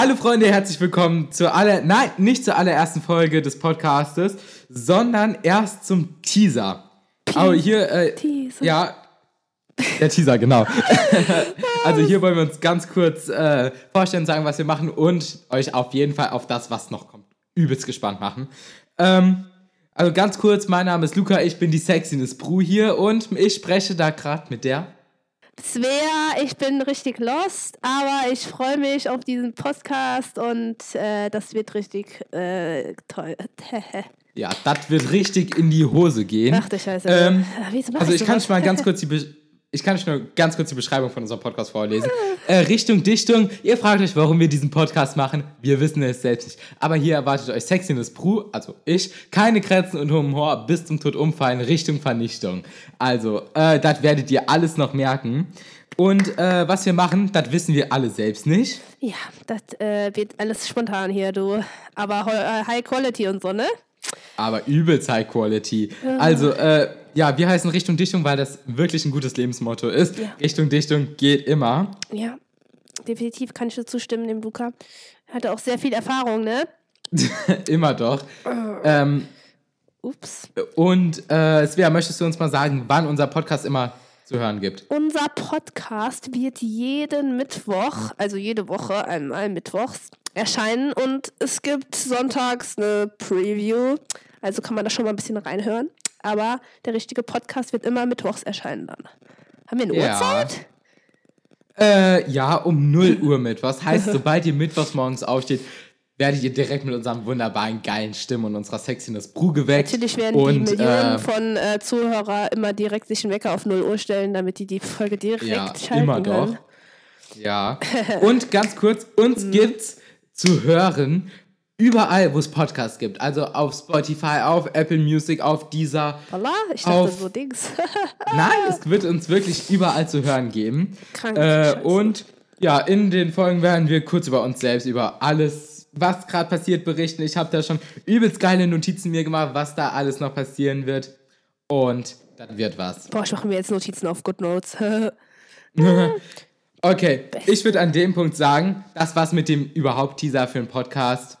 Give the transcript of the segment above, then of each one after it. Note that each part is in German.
Hallo Freunde, herzlich willkommen zur aller, nein, nicht zur allerersten Folge des Podcastes, sondern erst zum Teaser. Aber hier, äh, Teaser. ja, der Teaser, genau. also hier wollen wir uns ganz kurz äh, vorstellen, sagen, was wir machen und euch auf jeden Fall auf das, was noch kommt, übelst gespannt machen. Ähm, also ganz kurz, mein Name ist Luca, ich bin die Sexiness Bru hier und ich spreche da gerade mit der. Svea, ich bin richtig lost, aber ich freue mich auf diesen Podcast und äh, das wird richtig äh, toll. Ja, das wird richtig in die Hose gehen. Ach du Scheiße. Ähm, also ich sowas? kann euch mal ganz kurz die Be ich kann euch nur ganz kurz die Beschreibung von unserem Podcast vorlesen. Äh, Richtung Dichtung. Ihr fragt euch, warum wir diesen Podcast machen. Wir wissen es selbst nicht. Aber hier erwartet euch Sexiness Pru, also ich, keine Grenzen und Humor bis zum Tod umfallen, Richtung Vernichtung. Also, äh, das werdet ihr alles noch merken. Und äh, was wir machen, das wissen wir alle selbst nicht. Ja, das äh, wird alles spontan hier, du. Aber äh, High Quality und so, ne? Aber übelst High Quality. Also, äh, ja, wir heißen Richtung Dichtung, weil das wirklich ein gutes Lebensmotto ist. Ja. Richtung Dichtung geht immer. Ja, definitiv kann ich dir zustimmen, dem Luca. Hatte auch sehr viel Erfahrung, ne? immer doch. Ähm, Ups. und äh, Svea, möchtest du uns mal sagen, wann unser Podcast immer zu hören gibt? Unser Podcast wird jeden Mittwoch, also jede Woche einmal mittwochs, erscheinen und es gibt sonntags eine Preview. Also kann man da schon mal ein bisschen reinhören. Aber der richtige Podcast wird immer mittwochs erscheinen dann. Haben wir eine Ja. Uhrzeit? Äh, ja, um 0 Uhr Mittwochs. Heißt, sobald ihr mittwochs morgens aufsteht, werdet ihr direkt mit unserem wunderbaren, geilen Stimmen und unserer Sexiness Bru geweckt. Natürlich werden und, die Millionen äh, von äh, Zuhörer immer direkt sich einen Wecker auf 0 Uhr stellen, damit die die Folge direkt Ja, schalten immer doch. können. Ja. Und ganz kurz, uns Mhm. gibt's zu hören überall, wo es Podcasts gibt. Also auf Spotify, auf Apple Music, auf Deezer. Voila, ich dachte Auf- so Dings. Nein, es wird uns wirklich überall zu hören geben. Krank, Äh, und ja, in den Folgen werden wir kurz über uns selbst, über alles, was gerade passiert, berichten. Ich habe da schon übelst geile Notizen mir gemacht, was da alles noch passieren wird. Und das wird was. Boah, ich mache mir jetzt Notizen auf Good Notes. Okay, ich würde an dem Punkt sagen, das war's mit dem überhaupt Teaser für den Podcast.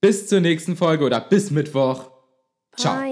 Bis zur nächsten Folge oder bis Mittwoch. Ciao. Bye.